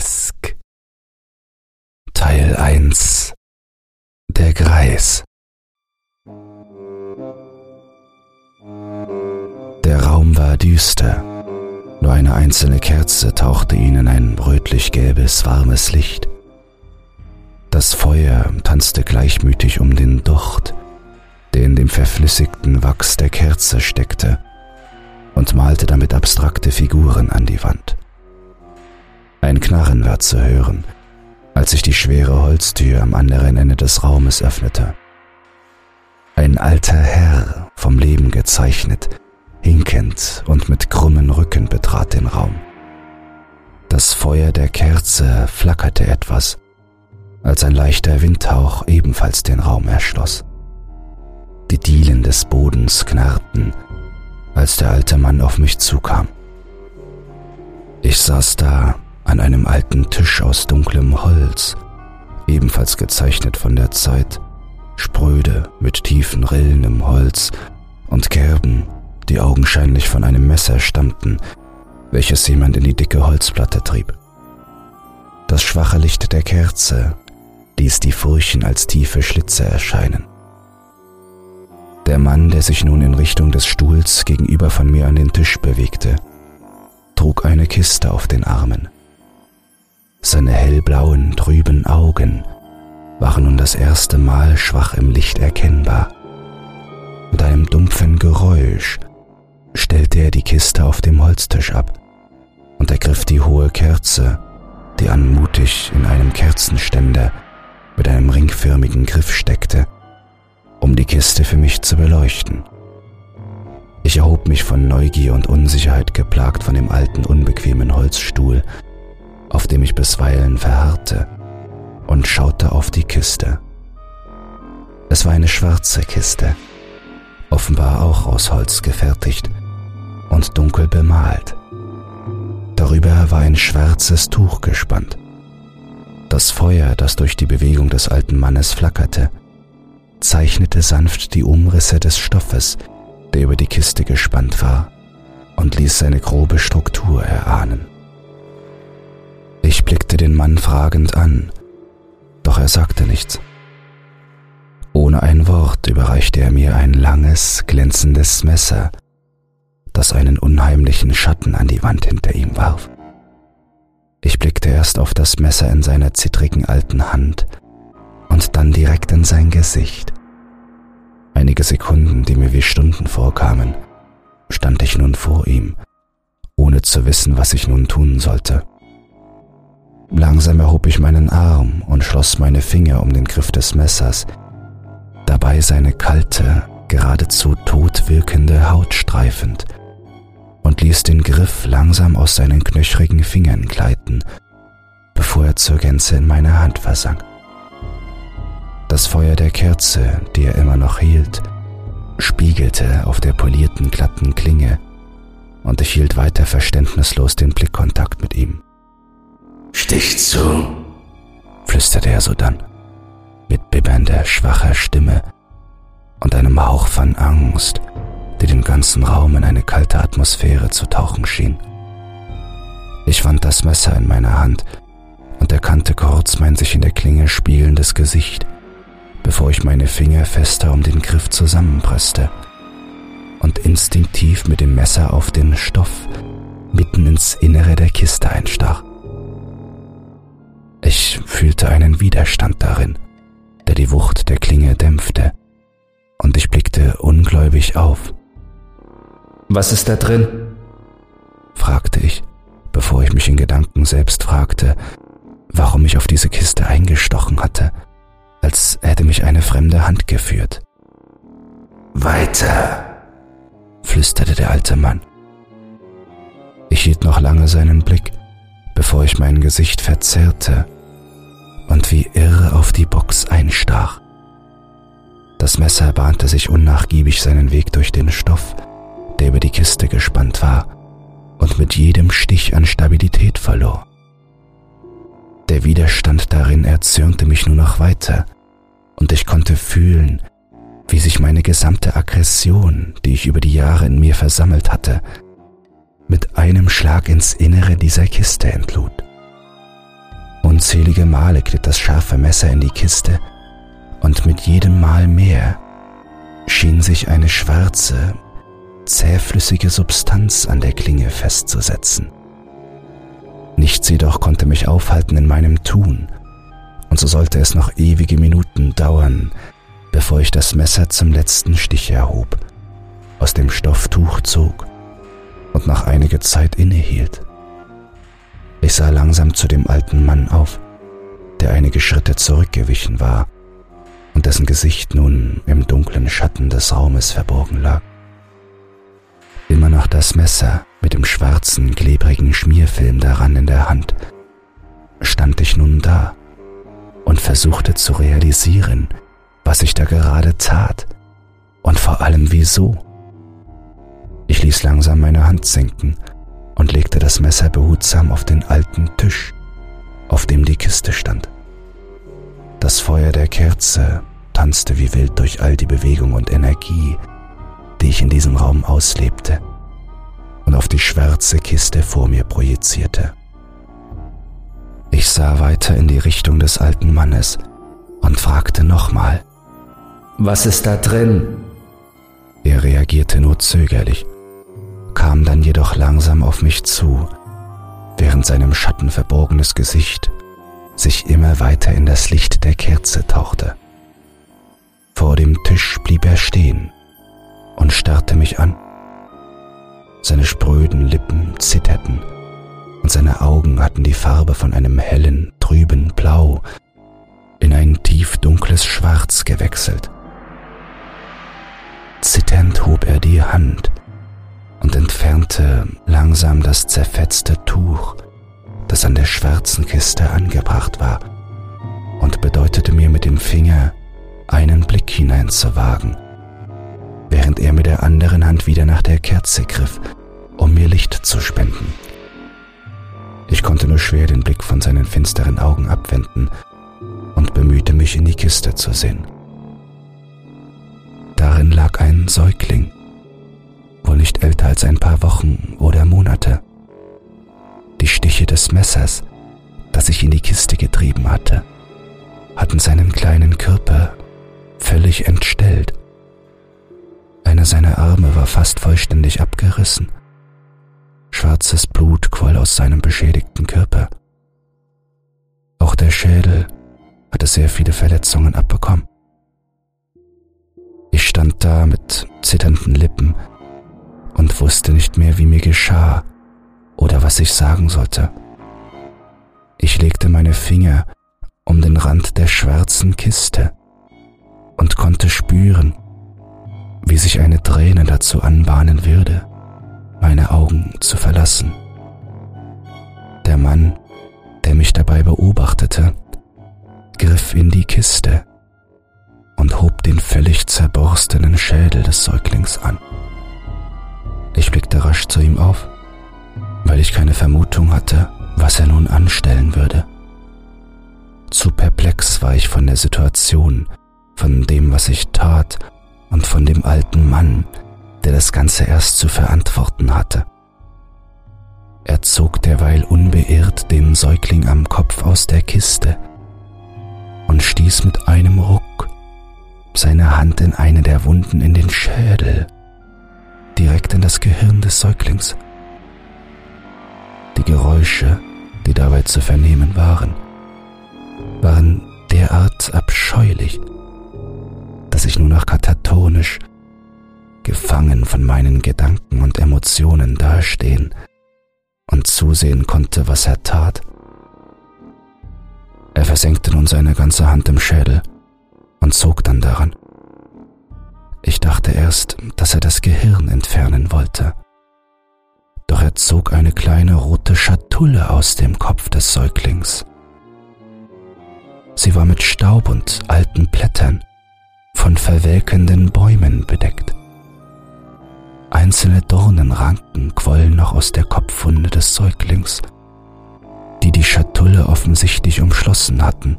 Greifesk Teil 1 Der Greis Der Raum war düster, nur eine einzelne Kerze tauchte ihn in ein rötlich-gelbes, warmes Licht. Das Feuer tanzte gleichmütig um den Docht, der in dem verflüssigten Wachs der Kerze steckte, und malte damit abstrakte Figuren an die Wand. Ein Knarren war zu hören, als sich die schwere Holztür am anderen Ende des Raumes öffnete. Ein alter Herr, vom Leben gezeichnet, hinkend und mit krummen Rücken betrat den Raum. Das Feuer der Kerze flackerte etwas, als ein leichter Windhauch ebenfalls den Raum erschloss. Die Dielen des Bodens knarrten, als der alte Mann auf mich zukam. Ich saß da an einem alten Tisch aus dunklem Holz, ebenfalls gezeichnet von der Zeit, spröde mit tiefen Rillen im Holz und Kerben, die augenscheinlich von einem Messer stammten, welches jemand in die dicke Holzplatte trieb. Das schwache Licht der Kerze ließ die Furchen als tiefe Schlitze erscheinen. Der Mann, der sich nun in Richtung des Stuhls gegenüber von mir an den Tisch bewegte, trug eine Kiste auf den Armen. Seine hellblauen, trüben Augen waren nun das erste Mal schwach im Licht erkennbar. Mit einem dumpfen Geräusch stellte er die Kiste auf dem Holztisch ab und ergriff die hohe Kerze, die anmutig in einem Kerzenständer mit einem ringförmigen Griff steckte, um die Kiste für mich zu beleuchten. Ich erhob mich von Neugier und Unsicherheit geplagt von dem alten, unbequemen Holzstuhl, auf dem ich bisweilen verharrte, und schaute auf die Kiste. Es war eine schwarze Kiste, offenbar auch aus Holz gefertigt und dunkel bemalt. Darüber war ein schwarzes Tuch gespannt. Das Feuer, das durch die Bewegung des alten Mannes flackerte, zeichnete sanft die Umrisse des Stoffes, der über die Kiste gespannt war, und ließ seine grobe Struktur erahnen. Ich blickte den Mann fragend an, doch er sagte nichts. Ohne ein Wort überreichte er mir ein langes, glänzendes Messer, das einen unheimlichen Schatten an die Wand hinter ihm warf. Ich blickte erst auf das Messer in seiner zittrigen alten Hand und dann direkt in sein Gesicht. Einige Sekunden, die mir wie Stunden vorkamen, stand ich nun vor ihm, ohne zu wissen, was ich nun tun sollte. Langsam erhob ich meinen Arm und schloss meine Finger um den Griff des Messers, dabei seine kalte, geradezu tot wirkende Haut streifend und ließ den Griff langsam aus seinen knöchrigen Fingern gleiten, bevor er zur Gänze in meine Hand versank. Das Feuer der Kerze, die er immer noch hielt, spiegelte auf der polierten, glatten Klinge, und ich hielt weiter verständnislos den Blickkontakt mit ihm. Stich zu, flüsterte er sodann, mit bibbernder, schwacher Stimme und einem Hauch von Angst, die den ganzen Raum in eine kalte Atmosphäre zu tauchen schien. Ich wand das Messer in meiner Hand und erkannte kurz mein sich in der Klinge spielendes Gesicht, bevor ich meine Finger fester um den Griff zusammenpresste und instinktiv mit dem Messer auf den Stoff mitten ins Innere der Kiste einstach. Ich fühlte einen Widerstand darin, der die Wucht der Klinge dämpfte, und ich blickte ungläubig auf. Was ist da drin? fragte ich, bevor ich mich in Gedanken selbst fragte, warum ich auf diese Kiste eingestochen hatte, als hätte mich eine fremde Hand geführt. Weiter, flüsterte der alte Mann. Ich hielt noch lange seinen Blick, bevor ich mein Gesicht verzerrte und wie irre auf die Box einstach. Das Messer bahnte sich unnachgiebig seinen Weg durch den Stoff, der über die Kiste gespannt war und mit jedem Stich an Stabilität verlor. Der Widerstand darin erzürnte mich nur noch weiter, und ich konnte fühlen, wie sich meine gesamte Aggression, die ich über die Jahre in mir versammelt hatte, mit einem Schlag ins Innere dieser Kiste entlud. Unzählige Male glitt das scharfe Messer in die Kiste und mit jedem Mal mehr schien sich eine schwarze, zähflüssige Substanz an der Klinge festzusetzen. Nichts jedoch konnte mich aufhalten in meinem Tun, und so sollte es noch ewige Minuten dauern, bevor ich das Messer zum letzten Stich erhob, aus dem Stofftuch zog und nach einiger Zeit innehielt. Ich sah langsam zu dem alten Mann auf, der einige Schritte zurückgewichen war und dessen Gesicht nun im dunklen Schatten des Raumes verborgen lag. Immer noch das Messer mit dem schwarzen, klebrigen Schmierfilm daran in der Hand, stand ich nun da und versuchte zu realisieren, was ich da gerade tat und vor allem wieso. Ich ließ langsam meine Hand sinken und legte das Messer behutsam auf den alten Tisch, auf dem die Kiste stand. Das Feuer der Kerze tanzte wie wild durch all die Bewegung und Energie, die ich in diesem Raum auslebte und auf die schwarze Kiste vor mir projizierte. Ich sah weiter in die Richtung des alten Mannes und fragte nochmal, Was ist da drin? Er reagierte nur zögerlich kam dann jedoch langsam auf mich zu, während seinem Schatten verborgenes Gesicht sich immer weiter in das Licht der Kerze tauchte. Vor dem Tisch blieb er stehen und starrte mich an. Seine spröden Lippen zitterten und seine Augen hatten die Farbe von einem hellen, trüben Blau in ein tief dunkles Schwarz gewechselt. Zitternd hob er die Hand, und entfernte langsam das zerfetzte Tuch, das an der schwarzen Kiste angebracht war, und bedeutete mir mit dem Finger, einen Blick hineinzuwagen, während er mit der anderen Hand wieder nach der Kerze griff, um mir Licht zu spenden. Ich konnte nur schwer den Blick von seinen finsteren Augen abwenden und bemühte mich in die Kiste zu sehen. Darin lag ein Säugling, wohl nicht älter als ein paar Wochen oder Monate. Die Stiche des Messers, das ich in die Kiste getrieben hatte, hatten seinen kleinen Körper völlig entstellt. Einer seiner Arme war fast vollständig abgerissen. Schwarzes Blut quoll aus seinem beschädigten Körper. Auch der Schädel hatte sehr viele Verletzungen abbekommen. Ich stand da mit zitternden Lippen und wusste nicht mehr, wie mir geschah oder was ich sagen sollte. Ich legte meine Finger um den Rand der schwarzen Kiste und konnte spüren, wie sich eine Träne dazu anbahnen würde, meine Augen zu verlassen. Der Mann, der mich dabei beobachtete, griff in die Kiste und hob den völlig zerborstenen Schädel des Säuglings an. Ich blickte rasch zu ihm auf, weil ich keine Vermutung hatte, was er nun anstellen würde. Zu perplex war ich von der Situation, von dem, was ich tat und von dem alten Mann, der das Ganze erst zu verantworten hatte. Er zog derweil unbeirrt den Säugling am Kopf aus der Kiste und stieß mit einem Ruck seine Hand in eine der Wunden in den Schädel direkt in das Gehirn des Säuglings. Die Geräusche, die dabei zu vernehmen waren, waren derart abscheulich, dass ich nur noch katatonisch, gefangen von meinen Gedanken und Emotionen dastehen und zusehen konnte, was er tat. Er versenkte nun seine ganze Hand im Schädel und zog dann daran. Ich dachte erst, dass er das Gehirn entfernen wollte. Doch er zog eine kleine rote Schatulle aus dem Kopf des Säuglings. Sie war mit Staub und alten Blättern von verwelkenden Bäumen bedeckt. Einzelne Dornenranken quollen noch aus der Kopfwunde des Säuglings, die die Schatulle offensichtlich umschlossen hatten.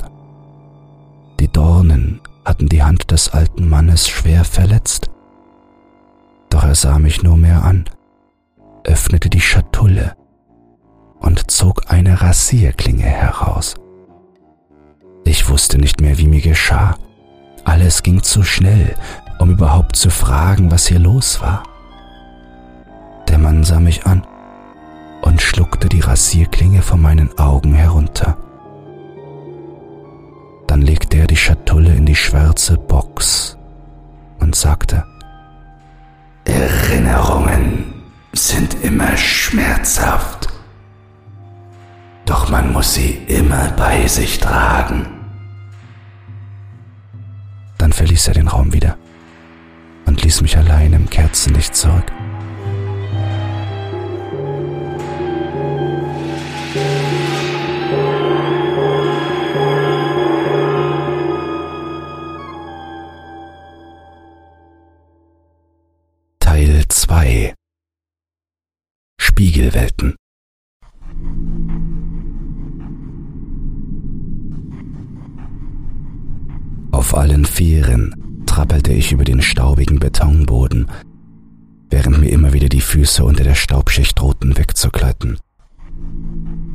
Die Dornen hatten die Hand des alten Mannes schwer verletzt. Doch er sah mich nur mehr an, öffnete die Schatulle und zog eine Rasierklinge heraus, Ich wusste nicht mehr, wie mir geschah. Alles ging zu schnell, um überhaupt zu fragen, was hier los war. Der Mann sah mich an und schluckte die Rasierklinge von meinen Augen herunter. Dann legte er die Schatulle in die schwarze Box und sagte, Erinnerungen sind immer schmerzhaft, doch man muss sie immer bei sich tragen. Dann verließ er den Raum wieder und ließ mich allein im Kerzenlicht zurück. Spiegelwelten Auf allen Vieren trappelte ich über den staubigen Betonboden, während mir immer wieder die Füße unter der Staubschicht drohten wegzugleiten.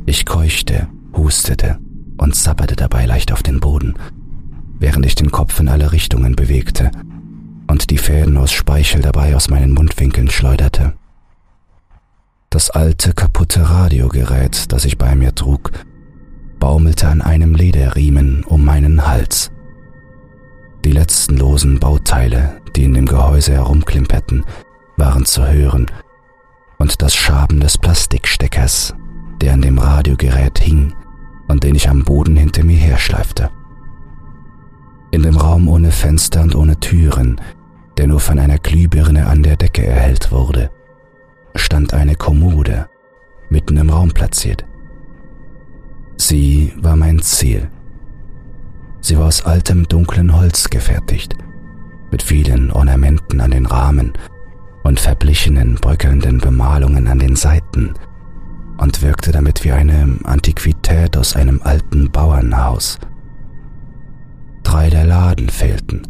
Ich keuchte, hustete und zapperte dabei leicht auf den Boden, während ich den Kopf in alle Richtungen bewegte und die Fäden aus Speichel dabei aus meinen Mundwinkeln schleuderte. Das alte, kaputte Radiogerät, das ich bei mir trug, baumelte an einem Lederriemen um meinen Hals. Die letzten losen Bauteile, die in dem Gehäuse herumklimperten, waren zu hören, und das Schaben des Plastiksteckers, der an dem Radiogerät hing und den ich am Boden hinter mir herschleifte. In dem Raum ohne Fenster und ohne Türen, der nur von einer Glühbirne an der Decke erhellt wurde, stand eine Kommode, mitten im Raum platziert. Sie war mein Ziel. Sie war aus altem dunklen Holz gefertigt, mit vielen Ornamenten an den Rahmen und verblichenen, bröckelnden Bemalungen an den Seiten und wirkte damit wie eine Antiquität aus einem alten Bauernhaus. Drei der Laden fehlten,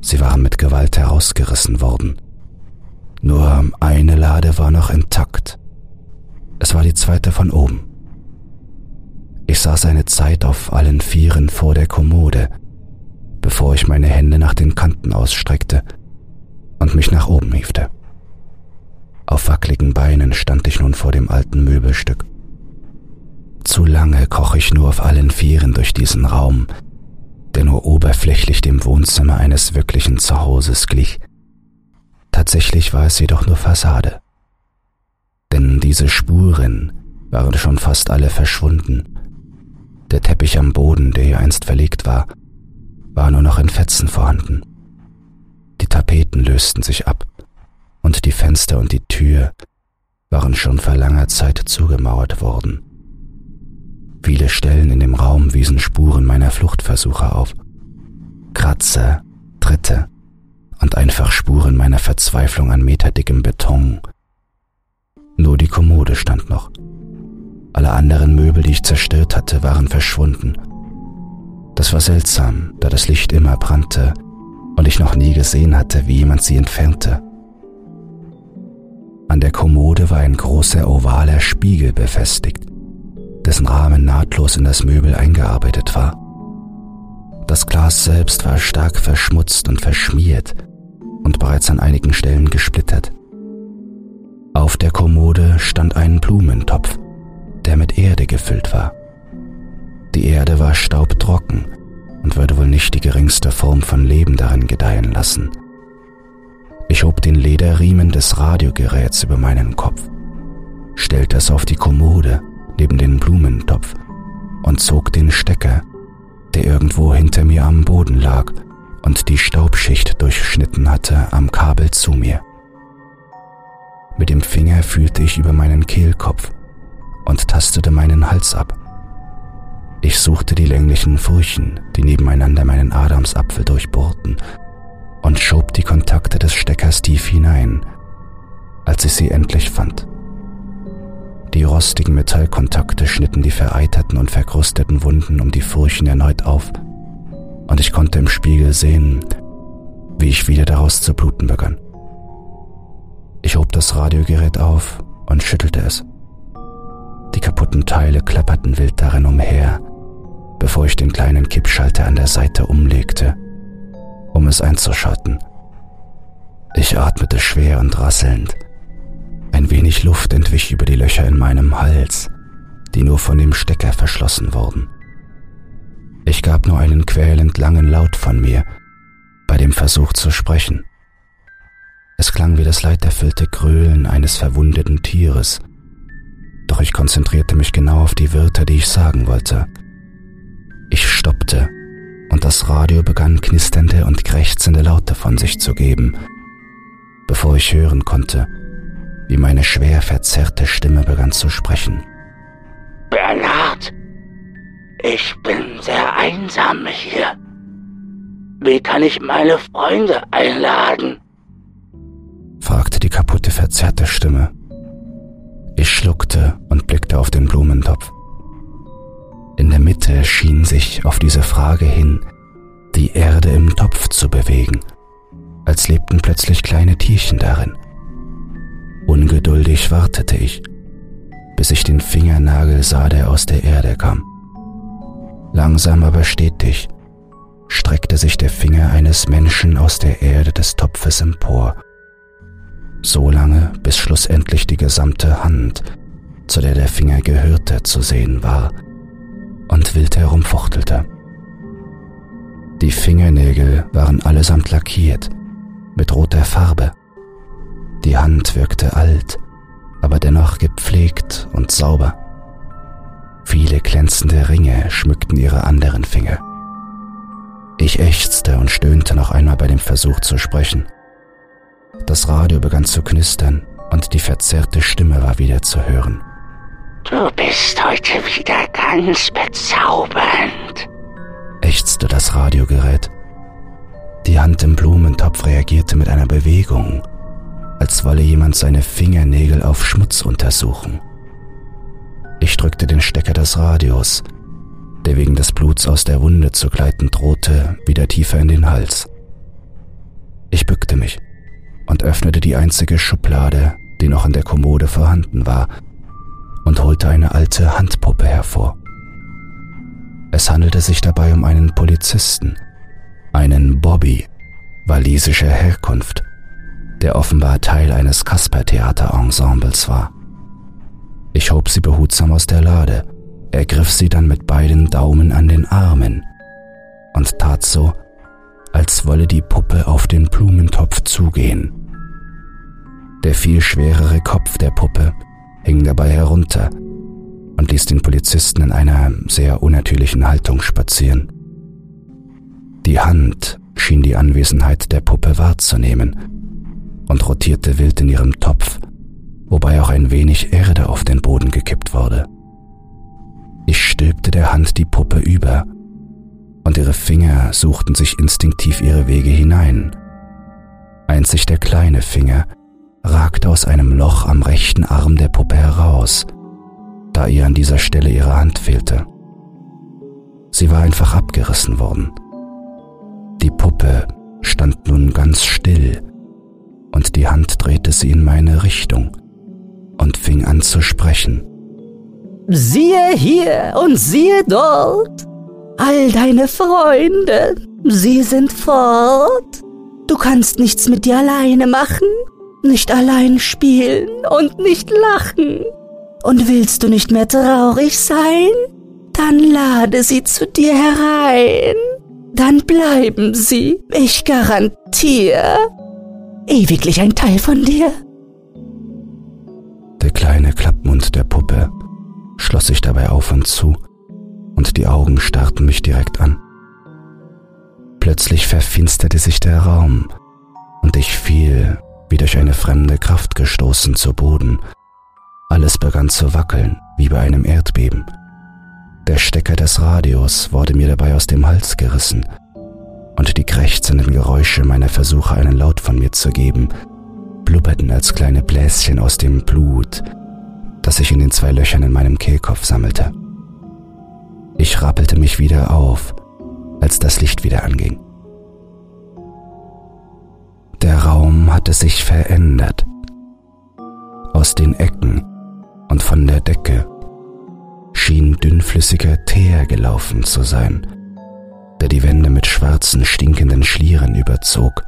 sie waren mit Gewalt herausgerissen worden. Nur eine Lade war noch intakt. Es war die zweite von oben. Ich saß eine Zeit auf allen Vieren vor der Kommode, bevor ich meine Hände nach den Kanten ausstreckte und mich nach oben hiefte. Auf wackligen Beinen stand ich nun vor dem alten Möbelstück. Zu lange kroch ich nur auf allen Vieren durch diesen Raum, der nur oberflächlich dem Wohnzimmer eines wirklichen Zuhauses glich. Tatsächlich war es jedoch nur Fassade. Denn diese Spuren waren schon fast alle verschwunden der Teppich am Boden, der hier einst verlegt war, war nur noch in Fetzen vorhanden. Die Tapeten lösten sich ab und die Fenster und die Tür waren schon vor langer Zeit zugemauert worden. Viele Stellen in dem Raum wiesen Spuren meiner Fluchtversuche auf. Kratzer, Tritte und einfach Spuren meiner Verzweiflung an meterdickem Beton. Nur die Kommode stand noch alle anderen Möbel, die ich zerstört hatte, waren verschwunden. Das war seltsam, da das Licht immer brannte und ich noch nie gesehen hatte, wie jemand sie entfernte. An der Kommode war ein großer ovaler Spiegel befestigt, dessen Rahmen nahtlos in das Möbel eingearbeitet war. Das Glas selbst war stark verschmutzt und verschmiert und bereits an einigen Stellen gesplittert. Auf der Kommode stand ein Blumentopf, der mit Erde gefüllt war. Die Erde war staubtrocken und würde wohl nicht die geringste Form von Leben darin gedeihen lassen. Ich hob den Lederriemen des Radiogeräts über meinen Kopf, stellte es auf die Kommode neben den Blumentopf und zog den Stecker, der irgendwo hinter mir am Boden lag und die Staubschicht durchschnitten hatte, am Kabel zu mir. Mit dem Finger fühlte ich über meinen Kehlkopf und tastete meinen Hals ab. Ich suchte die länglichen Furchen, die nebeneinander meinen Adamsapfel durchbohrten, und schob die Kontakte des Steckers tief hinein, als ich sie endlich fand. Die rostigen Metallkontakte schnitten die vereiterten und verkrusteten Wunden um die Furchen erneut auf, und ich konnte im Spiegel sehen, wie ich wieder daraus zu bluten begann. Ich hob das Radiogerät auf und schüttelte es. Die kaputten Teile klapperten wild darin umher, bevor ich den kleinen Kippschalter an der Seite umlegte, um es einzuschalten. Ich atmete schwer und rasselnd. Ein wenig Luft entwich über die Löcher in meinem Hals, die nur von dem Stecker verschlossen wurden. Ich gab nur einen quälend langen Laut von mir bei dem Versuch zu sprechen. Es klang wie das leiterfüllte Gröhlen eines verwundeten Tieres, doch ich konzentrierte mich genau auf die Wörter, die ich sagen wollte. Ich stoppte, und das Radio begann knisternde und krächzende Laute von sich zu geben, bevor ich hören konnte, wie meine schwer verzerrte Stimme begann zu sprechen. Bernhard, ich bin sehr einsam hier. Wie kann ich meine Freunde einladen? fragte die kaputte, verzerrte Stimme. Ich schluckte und blickte auf den Blumentopf. In der Mitte schien sich auf diese Frage hin die Erde im Topf zu bewegen, als lebten plötzlich kleine Tierchen darin. Ungeduldig wartete ich, bis ich den Fingernagel sah, der aus der Erde kam. Langsam aber stetig streckte sich der Finger eines Menschen aus der Erde des Topfes empor, so lange, bis schlussendlich die gesamte Hand, zu der der Finger gehörte, zu sehen war und wild herumfuchtelte. Die Fingernägel waren allesamt lackiert, mit roter Farbe. Die Hand wirkte alt, aber dennoch gepflegt und sauber. Viele glänzende Ringe schmückten ihre anderen Finger. Ich ächzte und stöhnte noch einmal bei dem Versuch zu sprechen. Das Radio begann zu knistern und die verzerrte Stimme war wieder zu hören. Du bist heute wieder ganz bezaubernd, ächzte das Radiogerät. Die Hand im Blumentopf reagierte mit einer Bewegung, als wolle jemand seine Fingernägel auf Schmutz untersuchen. Ich drückte den Stecker des Radios der wegen des Bluts aus der Wunde zu gleiten drohte, wieder tiefer in den Hals. Ich bückte mich und öffnete die einzige Schublade, die noch in der Kommode vorhanden war, und holte eine alte Handpuppe hervor. Es handelte sich dabei um einen Polizisten, einen Bobby, walisischer Herkunft, der offenbar Teil eines Kasper-Theater-Ensembles war. Ich hob sie behutsam aus der Lade er griff sie dann mit beiden Daumen an den Armen und tat so, als wolle die Puppe auf den Blumentopf zugehen. Der viel schwerere Kopf der Puppe hing dabei herunter und ließ den Polizisten in einer sehr unnatürlichen Haltung spazieren. Die Hand schien die Anwesenheit der Puppe wahrzunehmen und rotierte wild in ihrem Topf, wobei auch ein wenig Erde auf den Boden gekippt wurde. Ich stülpte der Hand die Puppe über, und ihre Finger suchten sich instinktiv ihre Wege hinein. Einzig der kleine Finger ragte aus einem Loch am rechten Arm der Puppe heraus, da ihr an dieser Stelle ihre Hand fehlte. Sie war einfach abgerissen worden. Die Puppe stand nun ganz still, und die Hand drehte sie in meine Richtung und fing an zu sprechen. Siehe hier und siehe dort. All deine Freunde, sie sind fort. Du kannst nichts mit dir alleine machen, nicht allein spielen und nicht lachen. Und willst du nicht mehr traurig sein? Dann lade sie zu dir herein. Dann bleiben sie, ich garantiere, ewiglich ein Teil von dir. Kleine Klappmund der Puppe schloss sich dabei auf und zu, und die Augen starrten mich direkt an. Plötzlich verfinsterte sich der Raum, und ich fiel, wie durch eine fremde Kraft gestoßen, zu Boden. Alles begann zu wackeln, wie bei einem Erdbeben. Der Stecker des Radios wurde mir dabei aus dem Hals gerissen, und die krächzenden Geräusche meiner Versuche, einen Laut von mir zu geben, blubberten als kleine Bläschen aus dem Blut, das sich in den zwei Löchern in meinem Kehlkopf sammelte. Ich rappelte mich wieder auf, als das Licht wieder anging. Der Raum hatte sich verändert. Aus den Ecken und von der Decke schien dünnflüssiger Teer gelaufen zu sein, der die Wände mit schwarzen, stinkenden Schlieren überzog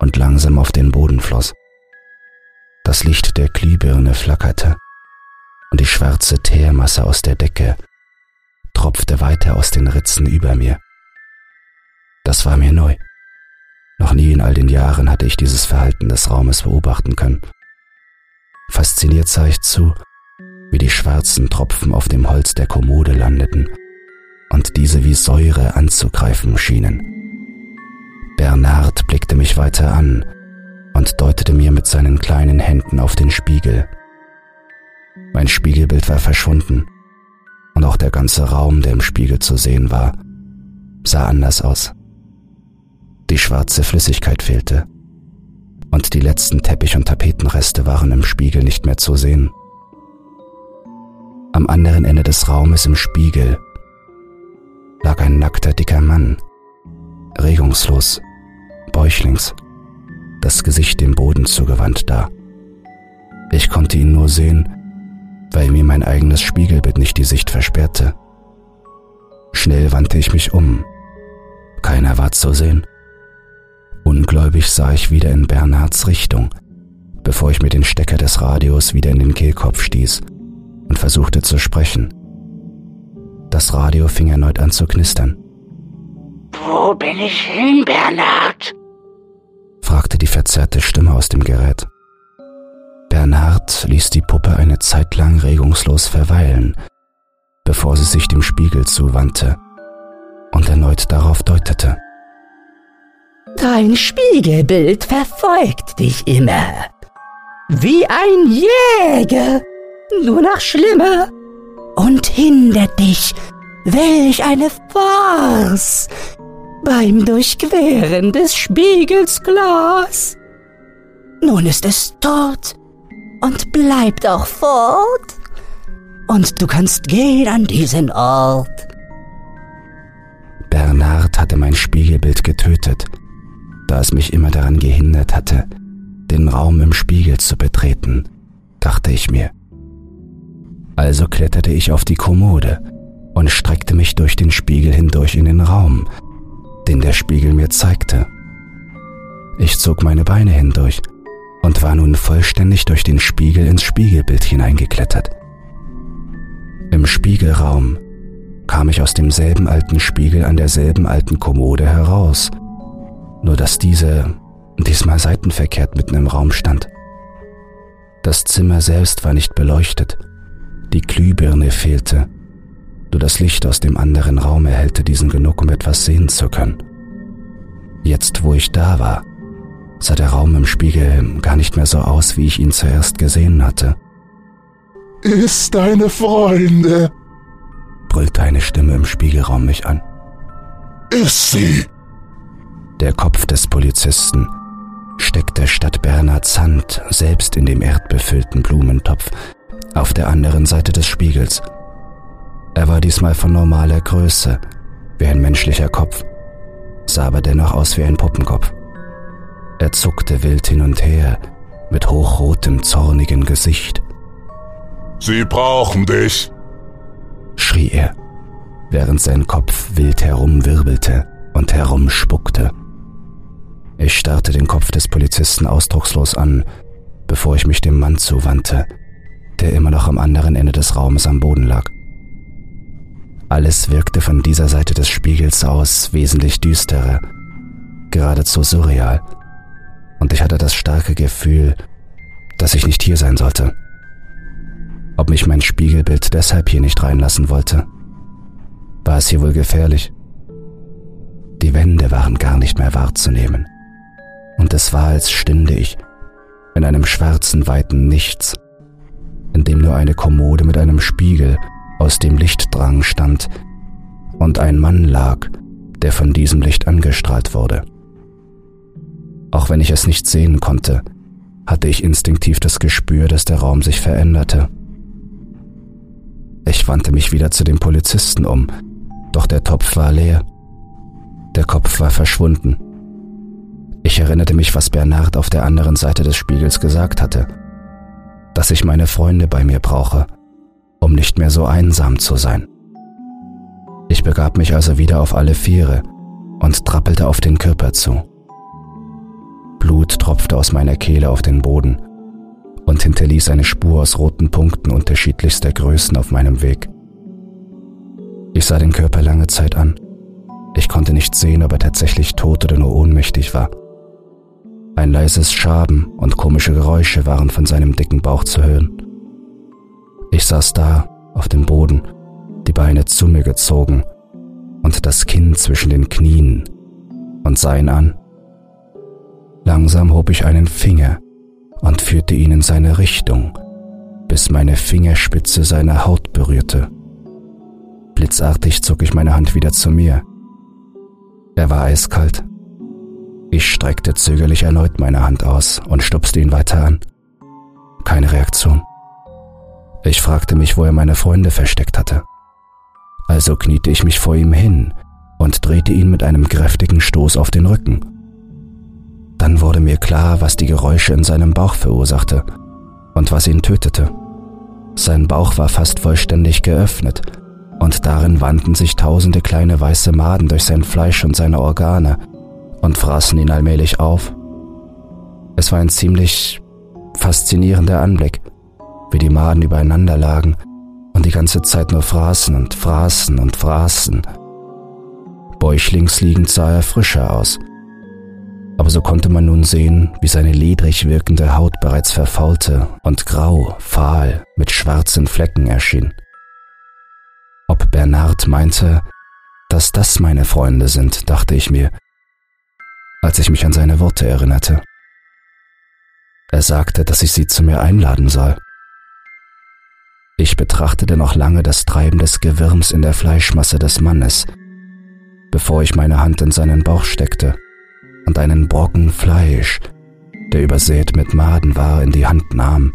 und langsam auf den Boden floss. Das Licht der Glühbirne flackerte und die schwarze Teermasse aus der Decke tropfte weiter aus den Ritzen über mir. Das war mir neu. Noch nie in all den Jahren hatte ich dieses Verhalten des Raumes beobachten können. Fasziniert sah ich zu, wie die schwarzen Tropfen auf dem Holz der Kommode landeten und diese wie Säure anzugreifen schienen. Bernard blickte mich weiter an und deutete mir mit seinen kleinen Händen auf den Spiegel. Mein Spiegelbild war verschwunden und auch der ganze Raum, der im Spiegel zu sehen war, sah anders aus. Die schwarze Flüssigkeit fehlte und die letzten Teppich- und Tapetenreste waren im Spiegel nicht mehr zu sehen. Am anderen Ende des Raumes im Spiegel lag ein nackter dicker Mann, regungslos, bäuchlings, das Gesicht dem Boden zugewandt da. Ich konnte ihn nur sehen, weil mir mein eigenes Spiegelbild nicht die Sicht versperrte. Schnell wandte ich mich um. Keiner war zu sehen. Ungläubig sah ich wieder in Bernhards Richtung, bevor ich mir den Stecker des Radios wieder in den Kehlkopf stieß und versuchte zu sprechen. Das Radio fing erneut an zu knistern. Wo bin ich hin, Bernhard? Fragte die verzerrte Stimme aus dem Gerät. Bernhard ließ die Puppe eine Zeit lang regungslos verweilen, bevor sie sich dem Spiegel zuwandte und erneut darauf deutete. Dein Spiegelbild verfolgt dich immer. Wie ein Jäger, nur noch schlimmer. Und hindert dich, welch eine Farce, beim Durchqueren des Spiegels Glas. Nun ist es tot und bleibt auch fort. Und du kannst gehen an diesen Ort. Bernhard hatte mein Spiegelbild getötet da es mich immer daran gehindert hatte, den Raum im Spiegel zu betreten, dachte ich mir. Also kletterte ich auf die Kommode und streckte mich durch den Spiegel hindurch in den Raum, den der Spiegel mir zeigte. Ich zog meine Beine hindurch und war nun vollständig durch den Spiegel ins Spiegelbild hineingeklettert. Im Spiegelraum kam ich aus demselben alten Spiegel an derselben alten Kommode heraus nur dass diese diesmal seitenverkehrt mitten im Raum stand. Das Zimmer selbst war nicht beleuchtet, die Glühbirne fehlte, nur das Licht aus dem anderen Raum erhellte diesen genug, um etwas sehen zu können. Jetzt, wo ich da war, sah der Raum im Spiegel gar nicht mehr so aus, wie ich ihn zuerst gesehen hatte. Ist deine Freunde, brüllte eine Stimme im Spiegelraum mich an. Ist sie? Der Kopf des Polizisten steckte statt Bernhards Hand selbst in dem erdbefüllten Blumentopf auf der anderen Seite des Spiegels. Er war diesmal von normaler Größe, wie ein menschlicher Kopf, sah aber dennoch aus wie ein Puppenkopf. Er zuckte wild hin und her, mit hochrotem, zornigen Gesicht. Sie brauchen dich, schrie er, während sein Kopf wild herumwirbelte und herumspuckte. Ich starrte den Kopf des Polizisten ausdruckslos an, bevor ich mich dem Mann zuwandte, der immer noch am anderen Ende des Raumes am Boden lag. Alles wirkte von dieser Seite des Spiegels aus wesentlich düsterer, geradezu surreal, und ich hatte das starke Gefühl, dass ich nicht hier sein sollte. Ob mich mein Spiegelbild deshalb hier nicht reinlassen wollte? War es hier wohl gefährlich? Die Wände waren gar nicht mehr wahrzunehmen und es war, als stünde ich in einem schwarzen, weiten Nichts, in dem nur eine Kommode mit einem Spiegel aus dem Lichtdrang stand und ein Mann lag, der von diesem Licht angestrahlt wurde. Auch wenn ich es nicht sehen konnte, hatte ich instinktiv das Gespür, dass der Raum sich veränderte. Ich wandte mich wieder zu dem Polizisten um, doch der Topf war leer. Der Kopf war verschwunden. Ich erinnerte mich, was Bernard auf der anderen Seite des Spiegels gesagt hatte, dass ich meine Freunde bei mir brauche um nicht mehr so einsam zu sein. Ich begab mich also wieder auf alle Viere und trappelte auf den Körper zu. Blut tropfte aus meiner Kehle auf den Boden und hinterließ eine Spur aus roten Punkten unterschiedlichster Größen auf meinem Weg. Ich sah den Körper lange Zeit an. Ich konnte nicht sehen, ob er tatsächlich tot oder nur ohnmächtig war. Ein leises Schaben und komische Geräusche waren von seinem dicken Bauch zu hören. Ich saß da, auf dem Boden, die Beine zu mir gezogen und das Kinn zwischen den Knien und sah ihn an. Langsam hob ich einen Finger und führte ihn in seine Richtung, bis meine Fingerspitze seine Haut berührte. Blitzartig zog ich meine Hand wieder zu mir. Er war eiskalt. Ich streckte zögerlich erneut meine Hand aus und stupste ihn weiter an. Keine Reaktion. Ich fragte mich, wo er meine Freunde versteckt hatte. Also kniete ich mich vor ihm hin und drehte ihn mit einem kräftigen Stoß auf den Rücken. Dann wurde mir klar, was die Geräusche in seinem Bauch verursachte und was ihn tötete. Sein Bauch war fast vollständig geöffnet und darin wandten sich tausende kleine weiße Maden durch sein Fleisch und seine Organe und fraßen ihn allmählich auf. Es war ein ziemlich faszinierender Anblick, wie die Maden übereinander lagen und die ganze Zeit nur fraßen und fraßen und fraßen. Bäuchlings liegend sah er frischer aus, aber so konnte man nun sehen, wie seine ledrig wirkende Haut bereits verfaulte und grau, fahl, mit schwarzen Flecken erschien. Ob Bernard meinte, dass das meine Freunde sind, dachte ich mir, als ich mich an seine Worte erinnerte. Er sagte, dass ich sie zu mir einladen soll. Ich betrachtete noch lange das Treiben des Gewürms in der Fleischmasse des Mannes, bevor ich meine Hand in seinen Bauch steckte und einen Brocken Fleisch, der übersät mit Maden war, in die Hand nahm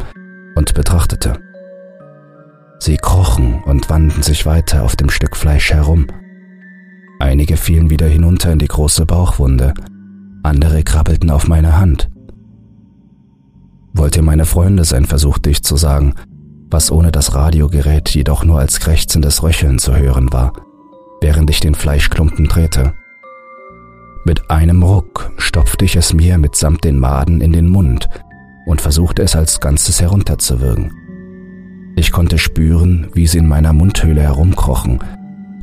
und betrachtete. Sie krochen und wanden sich weiter auf dem Stück Fleisch herum. Einige fielen wieder hinunter in die große Bauchwunde, andere krabbelten auf meine Hand. Wollt ihr meine Freunde sein, versuchte ich zu sagen, was ohne das Radiogerät jedoch nur als krächzendes Röcheln zu hören war, während ich den Fleischklumpen drehte. Mit einem Ruck stopfte ich es mir mitsamt den Maden in den Mund und versuchte es als Ganzes herunterzuwürgen. Ich konnte spüren, wie sie in meiner Mundhöhle herumkrochen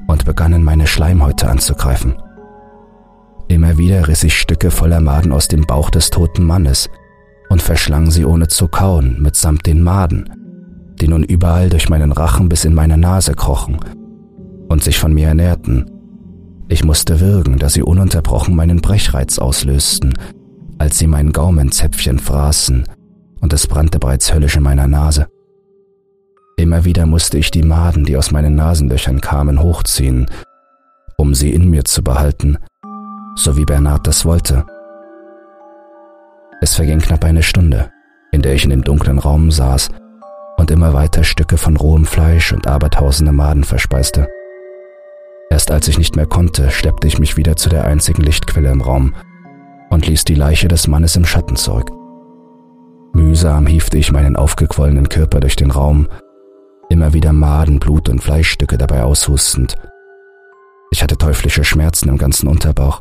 und begannen meine Schleimhäute anzugreifen. Immer wieder riss ich Stücke voller Maden aus dem Bauch des toten Mannes und verschlang sie ohne zu kauen mitsamt den Maden, die nun überall durch meinen Rachen bis in meine Nase krochen und sich von mir ernährten ich musste würgen, da sie ununterbrochen meinen Brechreiz auslösten, als sie mein Gaumenzäpfchen fraßen, und es brannte bereits höllisch in meiner Nase. Immer wieder musste ich die Maden, die aus meinen Nasenlöchern kamen, hochziehen, um sie in mir zu behalten, so wie Bernhard das wollte. Es verging knapp eine Stunde, in der ich in dem dunklen Raum saß und immer weiter Stücke von rohem Fleisch und abertausende Maden verspeiste. Erst als ich nicht mehr konnte, schleppte ich mich wieder zu der einzigen Lichtquelle im Raum und ließ die Leiche des Mannes im Schatten zurück. Mühsam hiefte ich meinen aufgequollenen Körper durch den Raum, immer wieder Maden, Blut und Fleischstücke dabei aushustend. Ich hatte teuflische Schmerzen im ganzen Unterbauch,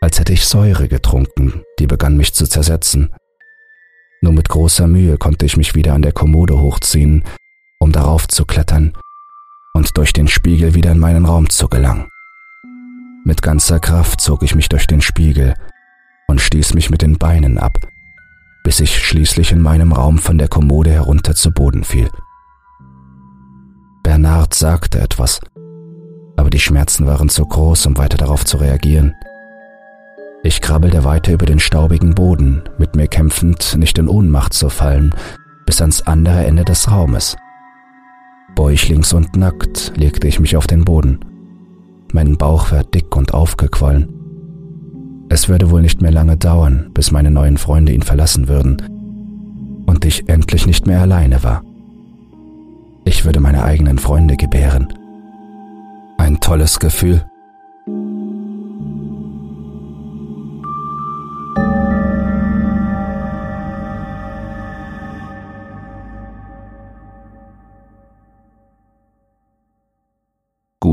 als hätte ich Säure getrunken, die begann mich zu zersetzen. Nur mit großer Mühe konnte ich mich wieder an der Kommode hochziehen, um darauf zu klettern und durch den Spiegel wieder in meinen Raum zu gelangen. Mit ganzer Kraft zog ich mich durch den Spiegel und stieß mich mit den Beinen ab, bis ich schließlich in meinem Raum von der Kommode herunter zu Boden fiel. Bernard sagte etwas, aber die Schmerzen waren zu groß, um weiter darauf zu reagieren. Ich krabbelte weiter über den staubigen Boden, mit mir kämpfend, nicht in Ohnmacht zu fallen, bis ans andere Ende des Raumes. Bäuchlings und nackt legte ich mich auf den Boden. Mein Bauch war dick und aufgequollen. Es würde wohl nicht mehr lange dauern, bis meine neuen Freunde ihn verlassen würden und ich endlich nicht mehr alleine war. Ich würde meine eigenen Freunde gebären. Ein tolles Gefühl.